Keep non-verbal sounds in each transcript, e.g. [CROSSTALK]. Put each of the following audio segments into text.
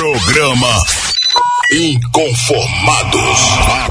Programa Inconformados.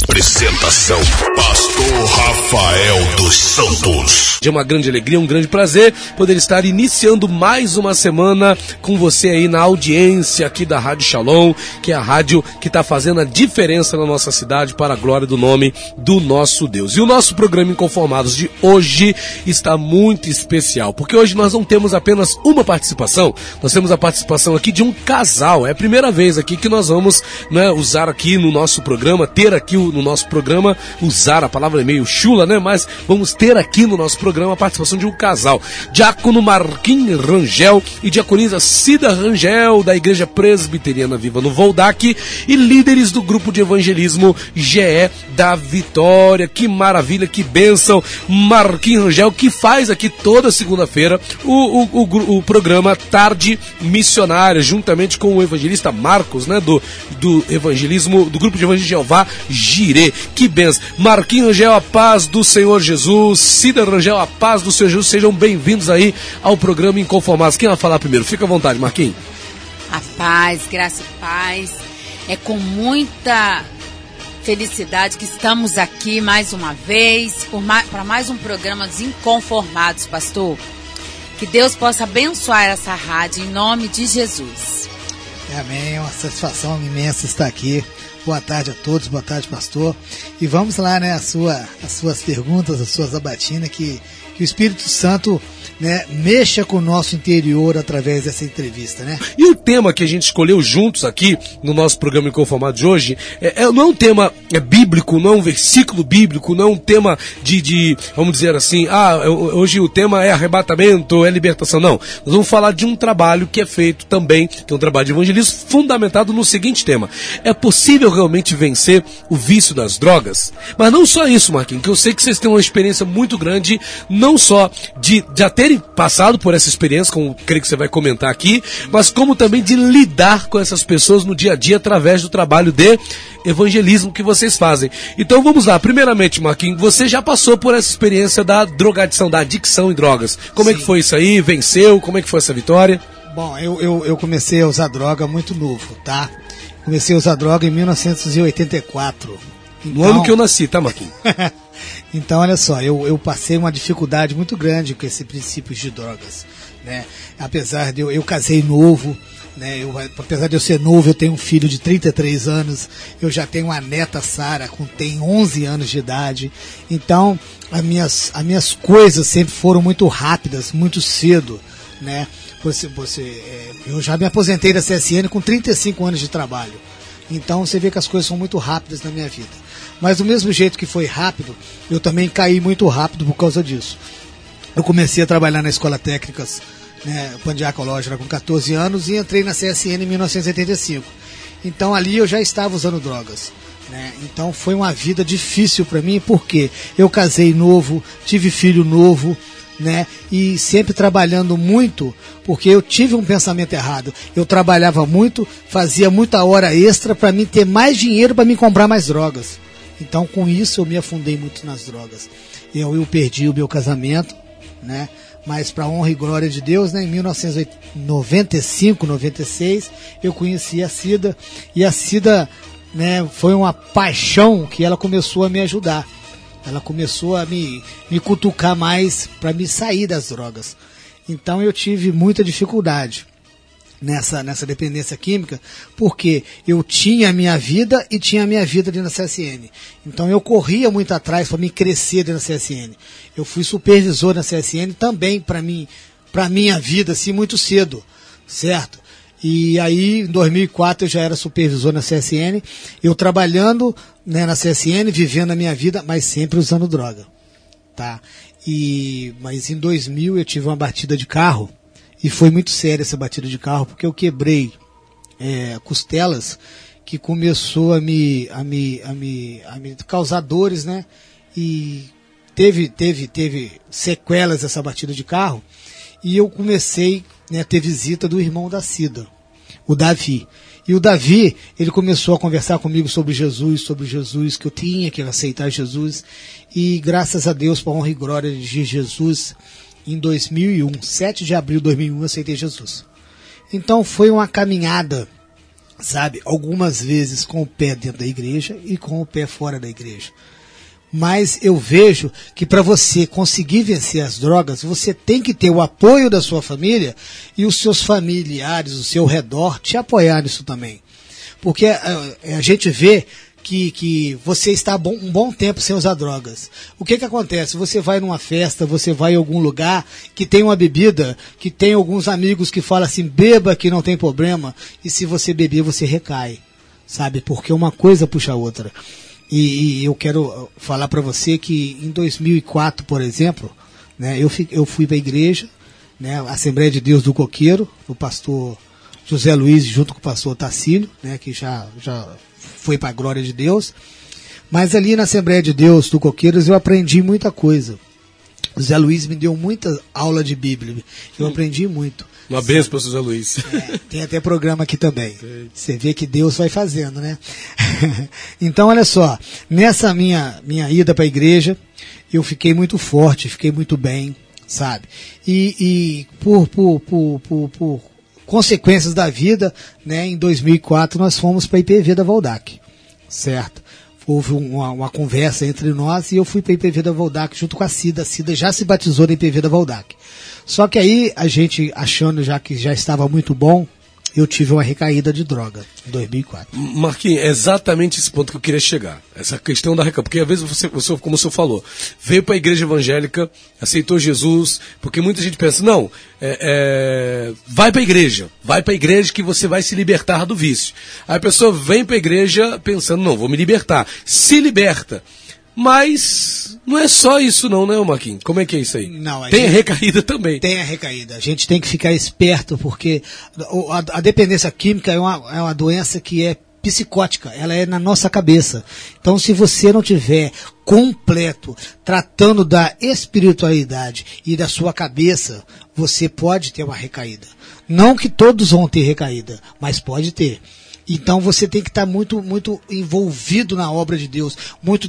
Apresentação: Pastor Rafael dos Santos. De uma grande alegria, um grande prazer poder estar iniciando mais uma semana com você aí na audiência aqui da Rádio Shalom, que é a rádio que está fazendo a diferença na nossa cidade para a glória do nome do nosso Deus. E o nosso programa Inconformados de hoje está muito especial, porque hoje nós não temos apenas uma participação, nós temos a participação aqui de um casal. É a primeira vez aqui que nós vamos né, usar aqui no nosso programa, ter aqui no nosso programa, usar a palavra é meio chula, né? Mas vamos ter aqui no nosso programa a participação de um casal. Diácono Marquinhos Rangel e diaconisa Cida Rangel, da Igreja Presbiteriana Viva no Voldac, e líderes do grupo de evangelismo GE da Vitória. Que maravilha, que bênção! Marquinhos Rangel, que faz aqui toda segunda-feira o, o, o, o programa Tarde Missionária, juntamente com o evangelista Marcos, né? Do, do evangelismo, do grupo de evangelismo de Jeová, Girê. Que benção. Marquinhos Rangel, a paz do Senhor Jesus. Cida Rangel, a paz do Senhor Jesus. Sejam bem-vindos aí ao programa Inconformados. Quem vai falar primeiro? Fica à vontade, Marquinhos. A paz, graça e paz. É com muita felicidade que estamos aqui mais uma vez para mais um programa dos Inconformados, pastor. Que Deus possa abençoar essa rádio em nome de Jesus. Amém, é uma satisfação imensa estar aqui. Boa tarde a todos, boa tarde, pastor. E vamos lá, né, a sua, as suas perguntas, as suas abatinas, que, que o Espírito Santo né, mexa com o nosso interior através dessa entrevista, né? E o tema que a gente escolheu juntos aqui no nosso programa Inconformado de hoje é, é, não é um tema é, bíblico, não é um versículo bíblico, não é um tema de, de, vamos dizer assim, ah, hoje o tema é arrebatamento, é libertação. Não. Nós vamos falar de um trabalho que é feito também, que é um trabalho de evangelismo fundamentado no seguinte tema: é possível realmente vencer o vício das drogas? Mas não só isso, Marquinhos, que eu sei que vocês têm uma experiência muito grande, não só de, até terem passado por essa experiência, como creio que você vai comentar aqui, mas como também de lidar com essas pessoas no dia a dia através do trabalho de evangelismo que vocês fazem. Então vamos lá. Primeiramente, Marquinhos, você já passou por essa experiência da drogadição, da adicção em drogas. Como Sim. é que foi isso aí? Venceu? Como é que foi essa vitória? Bom, eu, eu, eu comecei a usar droga muito novo, tá? Comecei a usar droga em 1984. No então... ano que eu nasci, tá, Marquinhos? [LAUGHS] Então, olha só, eu, eu passei uma dificuldade muito grande com esse princípio de drogas, né? Apesar de eu, eu casei novo, né? Eu, apesar de eu ser novo, eu tenho um filho de 33 anos, eu já tenho uma neta Sara, com tem 11 anos de idade. Então, as minhas, as minhas coisas sempre foram muito rápidas, muito cedo, né? Você, você, é, eu já me aposentei da CSN com 35 anos de trabalho. Então, você vê que as coisas são muito rápidas na minha vida. Mas do mesmo jeito que foi rápido, eu também caí muito rápido por causa disso. Eu comecei a trabalhar na escola técnicas, né, Pandiacológica com 14 anos e entrei na CSN em 1985. Então ali eu já estava usando drogas. Né? Então foi uma vida difícil para mim, porque eu casei novo, tive filho novo, né? E sempre trabalhando muito, porque eu tive um pensamento errado. Eu trabalhava muito, fazia muita hora extra para mim ter mais dinheiro para me comprar mais drogas. Então, com isso, eu me afundei muito nas drogas. Eu, eu perdi o meu casamento, né? Mas, para honra e glória de Deus, né? em 1995, 96, eu conheci a Cida. E a Cida né, foi uma paixão que ela começou a me ajudar. Ela começou a me, me cutucar mais para me sair das drogas. Então, eu tive muita dificuldade nessa, nessa dependência química, porque eu tinha a minha vida e tinha a minha vida dentro da CSN. Então eu corria muito atrás para me crescer dentro da CSN. Eu fui supervisor na CSN também para mim, para minha vida assim muito cedo, certo? E aí, em 2004, eu já era supervisor na CSN, eu trabalhando né, na CSN, vivendo a minha vida, mas sempre usando droga, tá? E, mas em 2000 eu tive uma batida de carro, e foi muito séria essa batida de carro, porque eu quebrei é, costelas que começou a me, a, me, a, me, a me causar dores, né? E teve, teve, teve sequelas essa batida de carro. E eu comecei né, a ter visita do irmão da Cida, o Davi. E o Davi, ele começou a conversar comigo sobre Jesus, sobre Jesus, que eu tinha que aceitar Jesus. E graças a Deus, para honra e glória de Jesus, em 2001, 7 de abril de 2001, eu aceitei Jesus. Então foi uma caminhada sabe? Algumas vezes com o pé dentro da igreja e com o pé fora da igreja. Mas eu vejo que para você conseguir vencer as drogas, você tem que ter o apoio da sua família e os seus familiares, o seu redor, te apoiar nisso também. Porque a, a gente vê que, que você está bom, um bom tempo sem usar drogas. O que que acontece? Você vai numa festa, você vai em algum lugar que tem uma bebida, que tem alguns amigos que falam assim, beba que não tem problema, e se você beber, você recai. Sabe? Porque uma coisa puxa a outra. E, e eu quero falar para você que em 2004, por exemplo, né, eu, fi, eu fui para a igreja, né, Assembleia de Deus do Coqueiro, o pastor José Luiz junto com o pastor Tacílio, né, que já, já foi para a glória de Deus. Mas ali na Assembleia de Deus do Coqueiros eu aprendi muita coisa. O Zé Luiz me deu muita aula de Bíblia. Eu hum. aprendi muito. Uma benção para o José Luiz. É, tem até programa aqui também. Você vê que Deus vai fazendo, né? [LAUGHS] então, olha só. Nessa minha, minha ida para a igreja, eu fiquei muito forte, fiquei muito bem, sabe? E, e por, por, por, por, por consequências da vida, né, em 2004 nós fomos para a IPV da Valdac, certo? Houve uma, uma, conversa entre nós e eu fui para a IPV da Valdac junto com a Cida. A Cida já se batizou na IPV da Valdac. Só que aí a gente achando já que já estava muito bom, eu tive uma recaída de droga em 2004. Marquinhos, é exatamente esse ponto que eu queria chegar. Essa questão da recaída. Porque às vezes você, você como o senhor falou, veio para a igreja evangélica, aceitou Jesus, porque muita gente pensa, não, é, é, vai para a igreja, vai para a igreja que você vai se libertar do vício. Aí a pessoa vem para a igreja pensando, não, vou me libertar. Se liberta. Mas não é só isso não, né, Marquinhos? Como é que é isso aí? Não, a tem gente, a recaída também. Tem a recaída. A gente tem que ficar esperto, porque a, a dependência química é uma, é uma doença que é psicótica, ela é na nossa cabeça. Então, se você não tiver completo tratando da espiritualidade e da sua cabeça, você pode ter uma recaída. Não que todos vão ter recaída, mas pode ter. Então você tem que estar muito, muito envolvido na obra de Deus, muito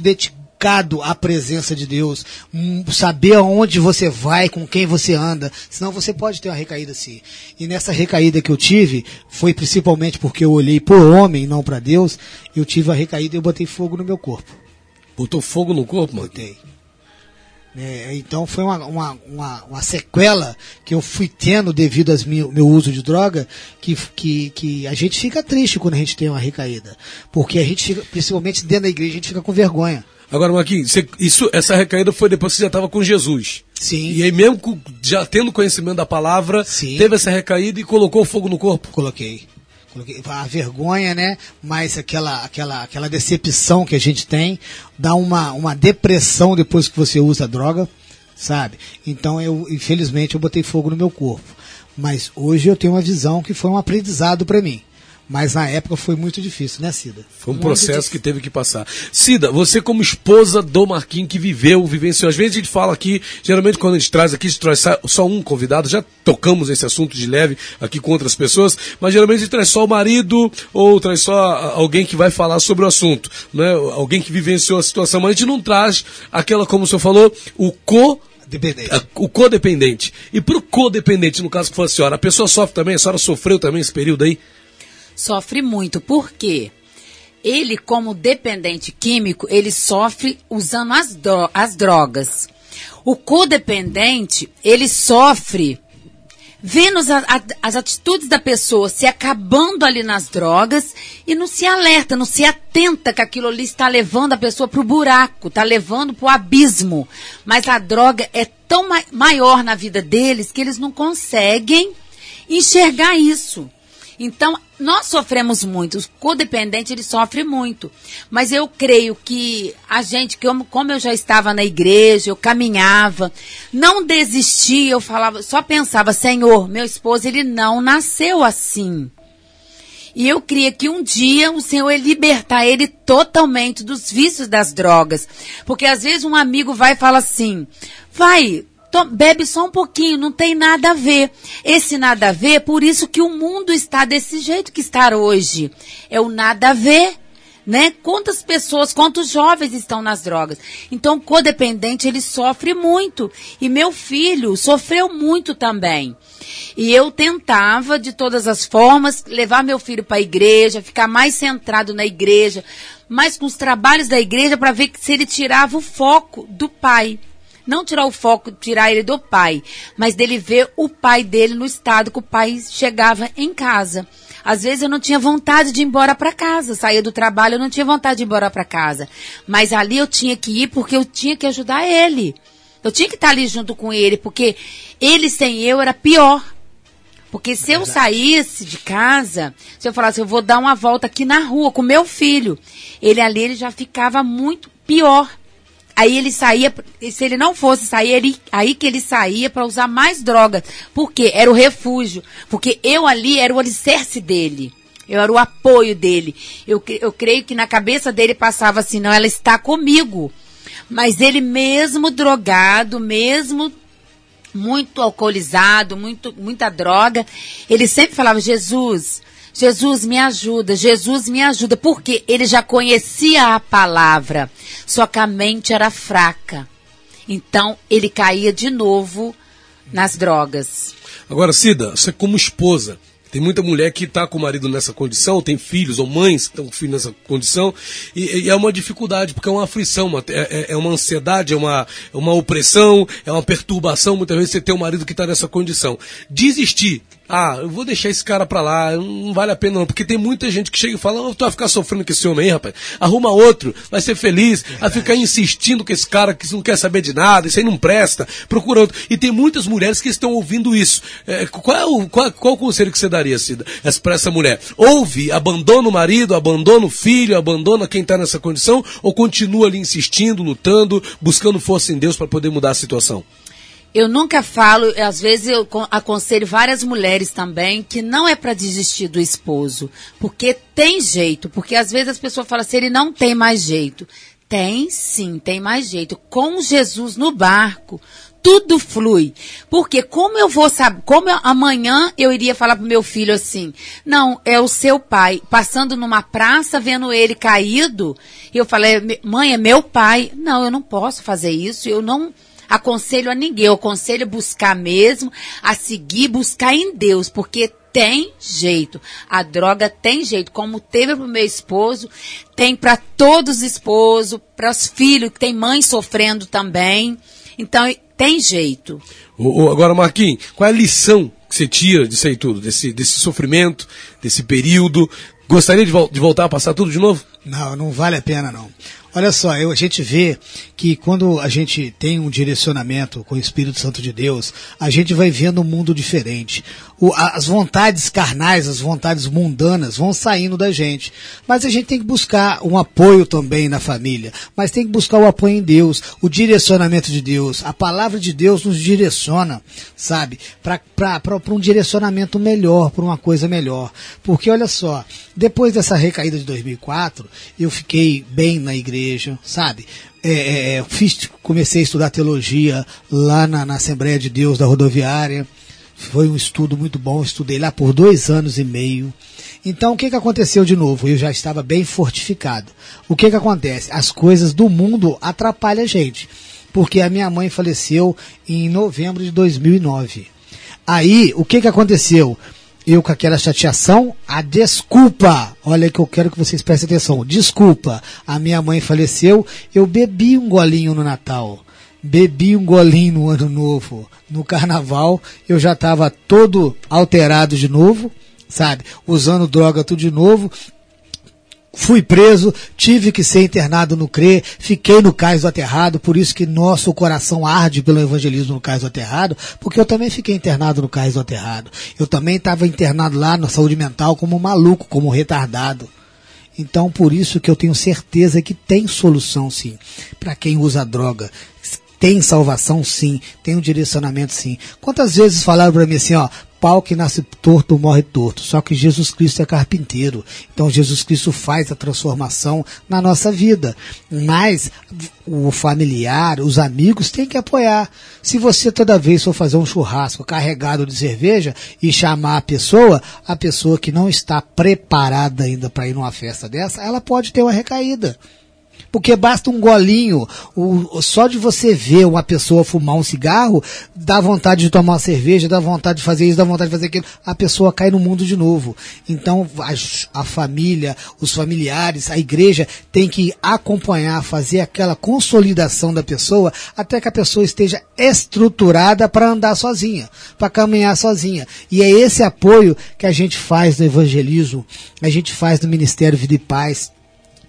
à presença de Deus, hum, saber aonde você vai, com quem você anda, senão você pode ter uma recaída assim. E nessa recaída que eu tive, foi principalmente porque eu olhei por homem, não para Deus, eu tive a recaída e eu botei fogo no meu corpo. Botou fogo no corpo, mano? Botei. É, então foi uma, uma, uma, uma, sequela que eu fui tendo devido ao meu, meu uso de droga, que, que, que a gente fica triste quando a gente tem uma recaída. Porque a gente fica, principalmente dentro da igreja, a gente fica com vergonha. Agora, Marquinhos, você, isso, essa recaída foi depois que você já estava com Jesus. Sim. E aí, mesmo já tendo conhecimento da palavra, Sim. teve essa recaída e colocou fogo no corpo? Coloquei. Coloquei. A vergonha, né? Mas aquela, aquela, aquela decepção que a gente tem, dá uma, uma depressão depois que você usa a droga, sabe? Então, eu, infelizmente, eu botei fogo no meu corpo. Mas hoje eu tenho uma visão que foi um aprendizado para mim. Mas na época foi muito difícil, né, Cida? Foi um muito processo difícil. que teve que passar. Cida, você como esposa do Marquinhos que viveu, vivenciou, às vezes a gente fala aqui, geralmente quando a gente traz aqui, a gente traz só um convidado, já tocamos esse assunto de leve aqui com outras pessoas, mas geralmente a gente traz só o marido ou traz só alguém que vai falar sobre o assunto, né? Alguém que vivenciou a situação, mas a gente não traz aquela, como o senhor falou, o co Dependente. O codependente. E pro codependente, no caso que foi a senhora, a pessoa sofre também? A senhora sofreu também esse período aí? Sofre muito. Por quê? Ele, como dependente químico, ele sofre usando as, dro as drogas. O codependente, ele sofre vendo as, as, atitudes da pessoa se acabando ali nas drogas e não se alerta, não se atenta que aquilo ali está levando a pessoa para o buraco, está levando para o abismo. Mas a droga é tão ma maior na vida deles que eles não conseguem enxergar isso. Então, nós sofremos muito. O codependente, ele sofre muito. Mas eu creio que a gente, que eu, como eu já estava na igreja, eu caminhava, não desistia, eu falava, só pensava, Senhor, meu esposo, ele não nasceu assim. E eu queria que um dia o Senhor ia libertar ele totalmente dos vícios das drogas. Porque às vezes um amigo vai e fala assim, vai, bebe só um pouquinho, não tem nada a ver. Esse nada a ver, por isso que o mundo está desse jeito que está hoje. É o nada a ver. né? Quantas pessoas, quantos jovens estão nas drogas? Então, o codependente, ele sofre muito. E meu filho sofreu muito também. E eu tentava, de todas as formas, levar meu filho para a igreja, ficar mais centrado na igreja, mais com os trabalhos da igreja para ver se ele tirava o foco do pai. Não tirar o foco, tirar ele do pai, mas dele ver o pai dele no estado que o pai chegava em casa. Às vezes eu não tinha vontade de ir embora para casa. Saía do trabalho, eu não tinha vontade de ir embora para casa. Mas ali eu tinha que ir porque eu tinha que ajudar ele. Eu tinha que estar ali junto com ele, porque ele sem eu era pior. Porque se eu saísse de casa, se eu falasse, eu vou dar uma volta aqui na rua com meu filho, ele ali ele já ficava muito pior. Aí ele saía, se ele não fosse sair, ele, aí que ele saía para usar mais drogas. Por quê? Era o refúgio. Porque eu ali era o alicerce dele. Eu era o apoio dele. Eu, eu creio que na cabeça dele passava assim, não, ela está comigo. Mas ele mesmo drogado, mesmo muito alcoolizado, muito, muita droga, ele sempre falava, Jesus, Jesus me ajuda, Jesus me ajuda, porque ele já conhecia a palavra, só que a mente era fraca. Então ele caía de novo nas drogas. Agora, Cida, você como esposa, tem muita mulher que está com o marido nessa condição, tem filhos ou mães que estão com filhos nessa condição, e, e, é uma dificuldade, porque é uma aflição, uma, é, é, uma ansiedade, é uma, é uma opressão, é uma perturbação, muitas vezes você tem um marido que está nessa condição. Desistir ah, eu vou deixar esse cara pra lá, não vale a pena não, porque tem muita gente que chega e fala, oh, tu vai ficar sofrendo com esse homem aí, rapaz, arruma outro, vai ser feliz, Verdade. vai ficar insistindo com esse cara que não quer saber de nada, isso aí não presta, procura outro. E tem muitas mulheres que estão ouvindo isso. É, qual, é o, qual, qual o conselho que você daria, Cida, para essa mulher? Ouve, abandona o marido, abandona o filho, abandona quem está nessa condição, ou continua ali insistindo, lutando, buscando força em Deus para poder mudar a situação? Eu nunca falo, às vezes eu aconselho várias mulheres também que não é para desistir do esposo, porque tem jeito, porque às vezes as pessoas falam assim, ele não tem mais jeito. Tem sim, tem mais jeito. Com Jesus no barco, tudo flui. Porque como eu vou saber, como eu, amanhã eu iria falar pro meu filho assim, não, é o seu pai, passando numa praça, vendo ele caído, e eu falei, mãe, é meu pai. Não, eu não posso fazer isso, eu não, aconselho a ninguém, eu aconselho a buscar mesmo, a seguir, buscar em Deus, porque tem jeito. A droga tem jeito, como teve para o meu esposo, tem para todos os esposos, para os filhos, que tem mãe sofrendo também. Então, tem jeito. O, o, agora, Marquinhos, qual é a lição que você tira disso aí tudo, desse, desse sofrimento, desse período? Gostaria de, vo de voltar a passar tudo de novo? Não, não vale a pena não. Olha só, eu, a gente vê que quando a gente tem um direcionamento com o Espírito Santo de Deus, a gente vai vendo um mundo diferente. O, as vontades carnais, as vontades mundanas vão saindo da gente. Mas a gente tem que buscar um apoio também na família. Mas tem que buscar o apoio em Deus, o direcionamento de Deus. A palavra de Deus nos direciona, sabe? Para um direcionamento melhor, para uma coisa melhor. Porque olha só, depois dessa recaída de 2004, eu fiquei bem na igreja, sabe? É, é, é, fiz, comecei a estudar teologia lá na, na Assembleia de Deus da rodoviária. Foi um estudo muito bom, estudei lá por dois anos e meio. Então, o que, que aconteceu de novo? Eu já estava bem fortificado. O que, que acontece? As coisas do mundo atrapalham a gente. Porque a minha mãe faleceu em novembro de 2009. Aí, o que, que aconteceu? Eu com aquela chateação, a desculpa, olha que eu quero que vocês prestem atenção, desculpa, a minha mãe faleceu, eu bebi um golinho no Natal, bebi um golinho no Ano Novo, no Carnaval, eu já estava todo alterado de novo, sabe, usando droga tudo de novo, Fui preso, tive que ser internado no CRE, fiquei no cais do aterrado, por isso que nosso coração arde pelo evangelismo no cais do aterrado, porque eu também fiquei internado no cais do aterrado. Eu também estava internado lá na saúde mental como maluco, como retardado. Então, por isso que eu tenho certeza que tem solução sim, para quem usa droga. Tem salvação sim, tem um direcionamento sim. Quantas vezes falaram para mim assim, ó, pau que nasce torto morre torto. Só que Jesus Cristo é carpinteiro. Então Jesus Cristo faz a transformação na nossa vida. Mas o familiar, os amigos têm que apoiar. Se você toda vez for fazer um churrasco carregado de cerveja e chamar a pessoa, a pessoa que não está preparada ainda para ir numa festa dessa, ela pode ter uma recaída. Porque basta um golinho, o, só de você ver uma pessoa fumar um cigarro, dá vontade de tomar uma cerveja, dá vontade de fazer isso, dá vontade de fazer aquilo, a pessoa cai no mundo de novo. Então a, a família, os familiares, a igreja tem que acompanhar, fazer aquela consolidação da pessoa até que a pessoa esteja estruturada para andar sozinha, para caminhar sozinha. E é esse apoio que a gente faz no evangelismo, a gente faz no Ministério Vida e Paz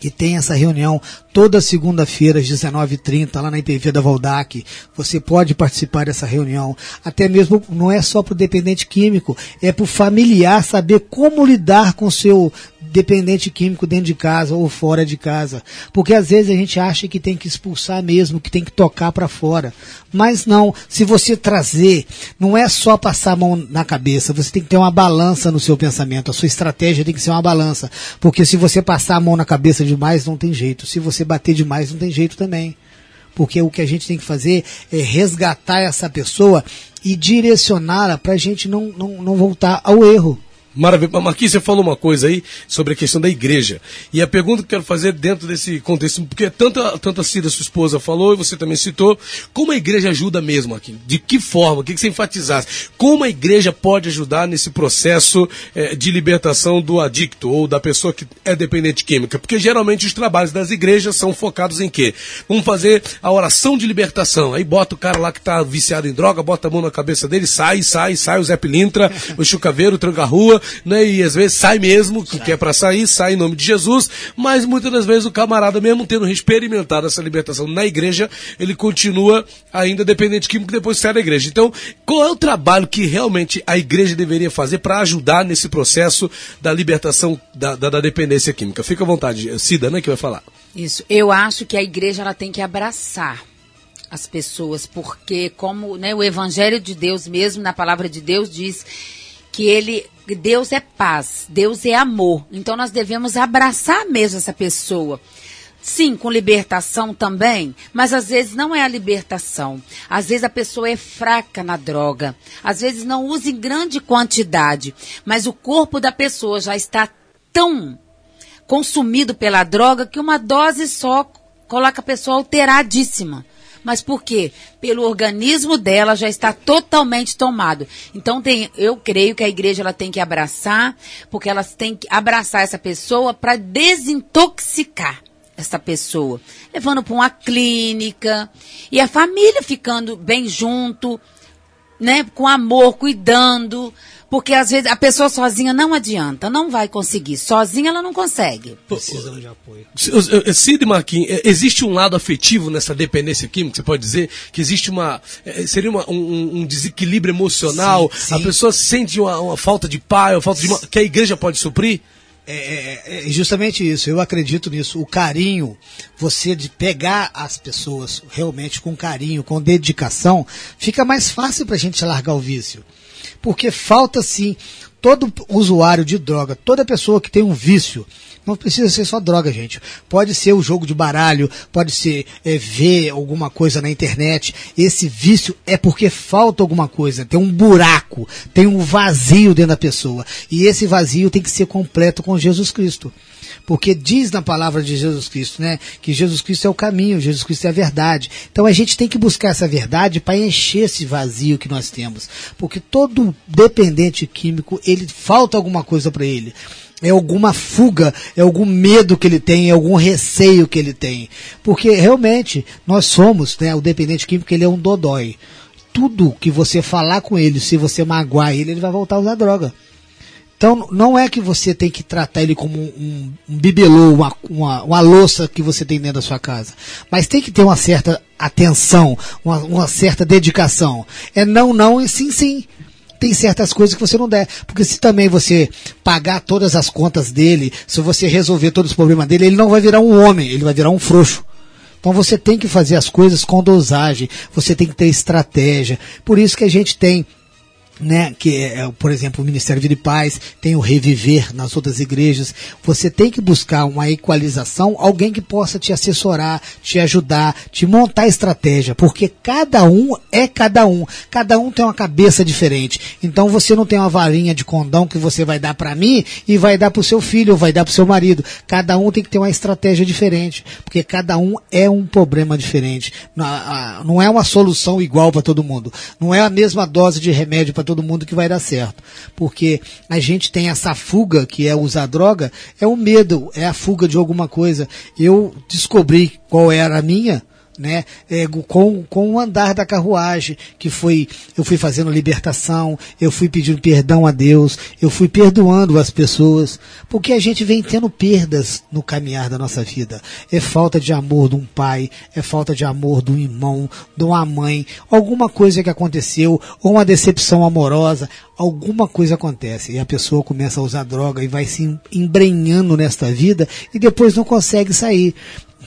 que tem essa reunião toda segunda-feira às 19h30 lá na IPV da Valdac. Você pode participar dessa reunião. Até mesmo não é só para o dependente químico, é para o familiar saber como lidar com o seu dependente químico dentro de casa ou fora de casa. Porque às vezes a gente acha que tem que expulsar mesmo, que tem que tocar para fora. Mas não, se você trazer, não é só passar a mão na cabeça, você tem que ter uma balança no seu pensamento. A sua estratégia tem que ser uma balança. Porque se você passar a mão na cabeça demais, não tem jeito. Se você bater demais, não tem jeito também. Porque o que a gente tem que fazer é resgatar essa pessoa e direcioná-la para a gente não, não, não voltar ao erro. Maravilha. Marquinhos, você falou uma coisa aí sobre a questão da igreja. E a pergunta que eu quero fazer dentro desse contexto, porque tanto, tanto a Cida, sua esposa, falou, e você também citou, como a igreja ajuda mesmo aqui? De que forma? O que, que você enfatizasse? Como a igreja pode ajudar nesse processo eh, de libertação do adicto ou da pessoa que é dependente química? Porque geralmente os trabalhos das igrejas são focados em quê? Vamos fazer a oração de libertação. Aí bota o cara lá que está viciado em droga, bota a mão na cabeça dele, sai, sai, sai o Zé Pilintra, o Chucaveiro, o Tranca-Rua, né? E às vezes sai mesmo, que quer para sair, sai em nome de Jesus, mas muitas das vezes o camarada, mesmo tendo experimentado essa libertação na igreja, ele continua ainda dependente químico depois sai da igreja. Então, qual é o trabalho que realmente a igreja deveria fazer para ajudar nesse processo da libertação da, da, da dependência química? Fica à vontade, Cida, né, que vai falar. Isso. Eu acho que a igreja ela tem que abraçar as pessoas, porque como né, o evangelho de Deus mesmo, na palavra de Deus, diz que ele Deus é paz, Deus é amor. Então nós devemos abraçar mesmo essa pessoa. Sim, com libertação também, mas às vezes não é a libertação. Às vezes a pessoa é fraca na droga. Às vezes não usa em grande quantidade, mas o corpo da pessoa já está tão consumido pela droga que uma dose só coloca a pessoa alteradíssima. Mas por quê? Pelo organismo dela já está totalmente tomado. Então tem, eu creio que a igreja ela tem que abraçar, porque elas têm que abraçar essa pessoa para desintoxicar essa pessoa, levando para uma clínica e a família ficando bem junto, né, com amor, cuidando, porque às vezes a pessoa sozinha não adianta, não vai conseguir. Sozinha ela não consegue. Precisa de apoio. Cid Marquinhos, é, existe um lado afetivo nessa dependência química? Você pode dizer que existe uma. É, seria uma, um, um, desequilíbrio emocional? Sim, sim. A pessoa sente uma, uma, falta de pai, uma falta de. Uma, que a igreja pode suprir? É, é, é, justamente isso, eu acredito nisso. O carinho, você de pegar as pessoas realmente com carinho, com dedicação, fica mais fácil para a gente largar o vício porque falta sim todo usuário de droga, toda pessoa que tem um vício, não precisa ser só droga, gente. Pode ser o jogo de baralho, pode ser é, ver alguma coisa na internet. Esse vício é porque falta alguma coisa, tem um buraco, tem um vazio dentro da pessoa. E esse vazio tem que ser completo com Jesus Cristo porque diz na palavra de Jesus Cristo, né, que Jesus Cristo é o caminho, Jesus Cristo é a verdade. Então a gente tem que buscar essa verdade para encher esse vazio que nós temos, porque todo dependente químico, ele falta alguma coisa para ele é alguma fuga, é algum medo que ele tem, é algum receio que ele tem. Porque realmente nós somos, né, o dependente químico, ele é um dodói. Tudo que você falar com ele, se você magoar ele, ele vai voltar a usar droga. Então, não é que você tem que tratar ele como um, um bibelô, uma, uma, uma, louça que você tem dentro da sua casa. Mas tem que ter uma certa atenção, uma, uma certa dedicação. É não, não e sim, sim. Tem certas coisas que você não der. Porque se também você pagar todas as contas dele, se você resolver todos os problemas dele, ele não vai virar um homem, ele vai virar um frouxo. Então você tem que fazer as coisas com dosagem, você tem que ter estratégia. Por isso que a gente tem né, que é, é, por exemplo, o Ministério Vida e Paz, tem o Reviver nas outras igrejas. Você tem que buscar uma equalização, alguém que possa te assessorar, te ajudar, te montar estratégia, porque cada um é cada um. Cada um tem uma cabeça diferente. Então você não tem uma varinha de condão que você vai dar para mim e vai dar para o seu filho ou vai dar para o seu marido. Cada um tem que ter uma estratégia diferente, porque cada um é um problema diferente. Não é uma solução igual para todo mundo. Não é a mesma dose de remédio para todo todo mundo que vai dar certo. Porque a gente tem essa fuga, que é usar droga, é o medo, é a fuga de alguma coisa. Eu descobri qual era a minha, né, é, com, com o andar da carruagem, que foi, eu fui fazendo libertação, eu fui pedindo perdão a Deus, eu fui perdoando as pessoas, porque a gente vem tendo perdas no caminhar da nossa vida. É falta de amor de um pai, é falta de amor de um irmão, de uma mãe, alguma coisa que aconteceu, ou uma decepção amorosa, alguma coisa acontece. E a pessoa começa a usar droga e vai se embrenhando nesta vida e depois não consegue sair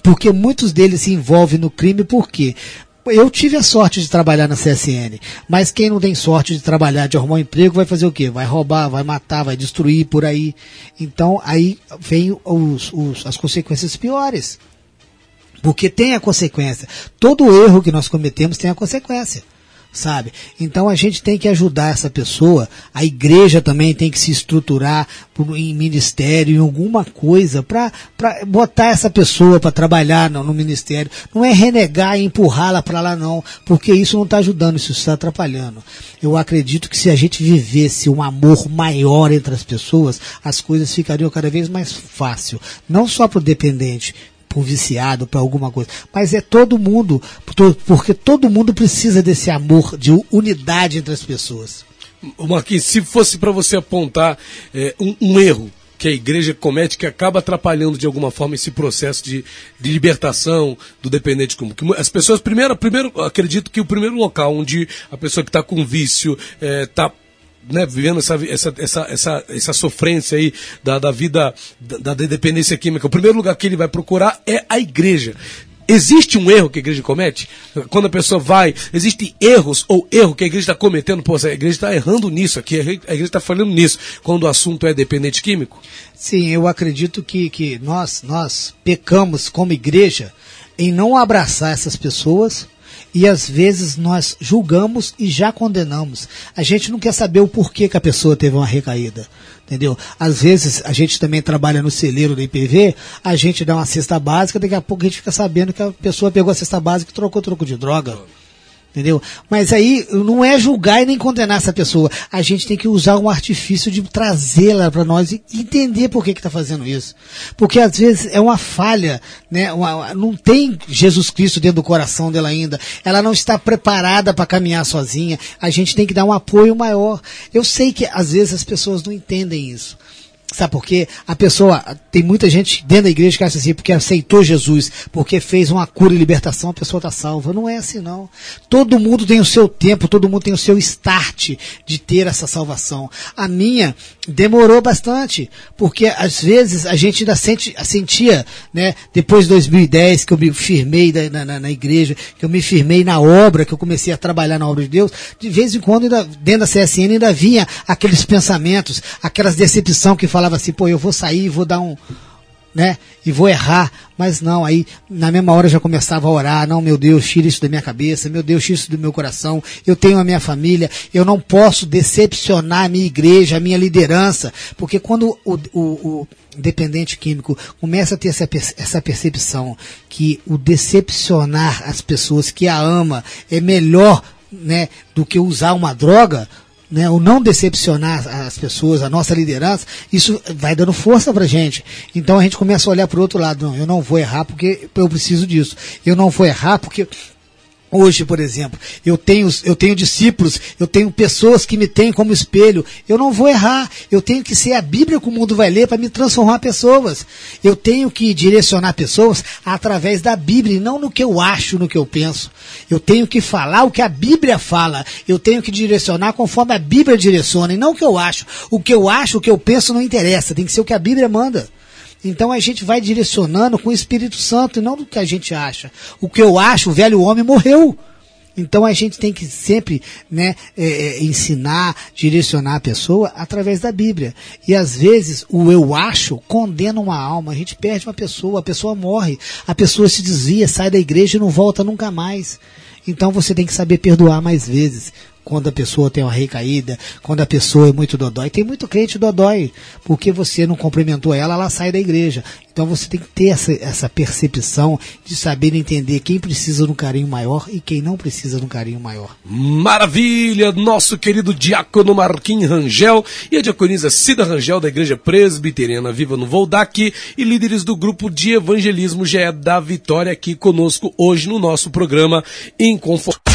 porque muitos deles se envolvem no crime porque eu tive a sorte de trabalhar na CSN, mas quem não tem sorte de trabalhar, de arrumar um emprego, vai fazer o quê? Vai roubar, vai matar, vai destruir por aí. Então aí vem os, os, as consequências piores. Porque tem a consequência. Todo erro que nós cometemos tem a consequência sabe? Então a gente tem que ajudar essa pessoa, a igreja também tem que se estruturar em ministério, em alguma coisa, para botar essa pessoa para trabalhar no, no, ministério. Não é renegar e empurrá-la para lá, não, porque isso não está ajudando, isso está atrapalhando. Eu acredito que se a gente vivesse um amor maior entre as pessoas, as coisas ficariam cada vez mais fácil. Não só para o dependente, para viciado, para alguma coisa. Mas é todo mundo, porque todo mundo precisa desse amor, de unidade entre as pessoas. Marquinhos, se fosse para você apontar é, um, um, erro que a igreja comete que acaba atrapalhando de alguma forma esse processo de, de libertação do dependente comum. As pessoas, primeiro, primeiro, acredito que o primeiro local onde a pessoa que está com vício está é, né, vivendo essa, essa, essa, essa, essa sofrência aí da, da vida da, da dependência química, o primeiro lugar que ele vai procurar é a igreja. Existe um erro que a igreja comete? Quando a pessoa vai, existem erros ou erro que a igreja está cometendo? Pô, a igreja está errando nisso aqui, a igreja está falhando nisso, quando o assunto é dependente químico? Sim, eu acredito que, que nós, nós pecamos como igreja em não abraçar essas pessoas, e às vezes nós julgamos e já condenamos. A gente não quer saber o porquê que a pessoa teve uma recaída. Entendeu? Às vezes a gente também trabalha no celeiro da IPV, a gente dá uma cesta básica, daqui a pouco a gente fica sabendo que a pessoa pegou a cesta básica e trocou troco de droga entendeu? Mas aí não é julgar e nem condenar essa pessoa. A gente tem que usar um artifício de trazê-la para nós e entender por que está fazendo isso. Porque às vezes é uma falha, né? Uma, não tem Jesus Cristo dentro do coração dela ainda. Ela não está preparada para caminhar sozinha. A gente tem que dar um apoio maior. Eu sei que às vezes as pessoas não entendem isso. Sabe por quê? A pessoa, tem muita gente dentro da igreja que acha assim, porque aceitou Jesus, porque fez uma cura e libertação, a pessoa está salva. Não é assim, não. Todo mundo tem o seu tempo, todo mundo tem o seu start de ter essa salvação. A minha demorou bastante, porque às vezes a gente ainda sente, sentia, né, depois de 2010, que eu me firmei na, na, na, igreja, que eu me firmei na obra, que eu comecei a trabalhar na obra de Deus, de vez em quando, ainda, dentro da CSN, ainda vinha aqueles pensamentos, aquelas decepção que falava assim, pô, eu vou sair, vou dar um, né? E vou errar. Mas não, aí na mesma hora já começava a orar, não, meu Deus, tira isso da minha cabeça, meu Deus, tira isso do meu coração, eu tenho a minha família, eu não posso decepcionar a minha igreja, a minha liderança, porque quando o, o, o dependente químico começa a ter essa, essa percepção que o decepcionar as pessoas que a ama é melhor né, do que usar uma droga, né, o não decepcionar as pessoas, a nossa liderança, isso vai dando força pra gente. Então a gente começa a olhar para o outro lado, não, eu não vou errar porque eu preciso disso. Eu não vou errar porque Hoje, por exemplo, eu tenho, eu tenho discípulos, eu tenho pessoas que me têm como espelho. Eu não vou errar. Eu tenho que ser a Bíblia que o mundo vai ler para me transformar pessoas. Eu tenho que direcionar pessoas através da Bíblia, e não no que eu acho, no que eu penso. Eu tenho que falar o que a Bíblia fala. Eu tenho que direcionar conforme a Bíblia direciona, e não o que eu acho. O que eu acho, o que eu penso não interessa. Tem que ser o que a Bíblia manda. Então a gente vai direcionando com o Espírito Santo e não do que a gente acha. O que eu acho, o velho homem morreu. Então a gente tem que sempre né, é, é, ensinar, direcionar a pessoa através da Bíblia. E às vezes o eu acho condena uma alma, a gente perde uma pessoa, a pessoa morre, a pessoa se desvia, sai da igreja e não volta nunca mais. Então você tem que saber perdoar mais vezes quando a pessoa tem uma recaída, quando a pessoa é muito dodói. Tem muito crente dodói, porque você não cumprimentou ela, ela sai da igreja. Então você tem que ter essa, essa percepção de saber entender quem precisa de um carinho maior e quem não precisa de um carinho maior. Maravilha! Nosso querido diácono Marquinhos Rangel e a diaconisa Cida Rangel da Igreja Presbiteriana Viva no Voldac e líderes do grupo de evangelismo GE da Vitória aqui conosco hoje no nosso programa Inconfortável.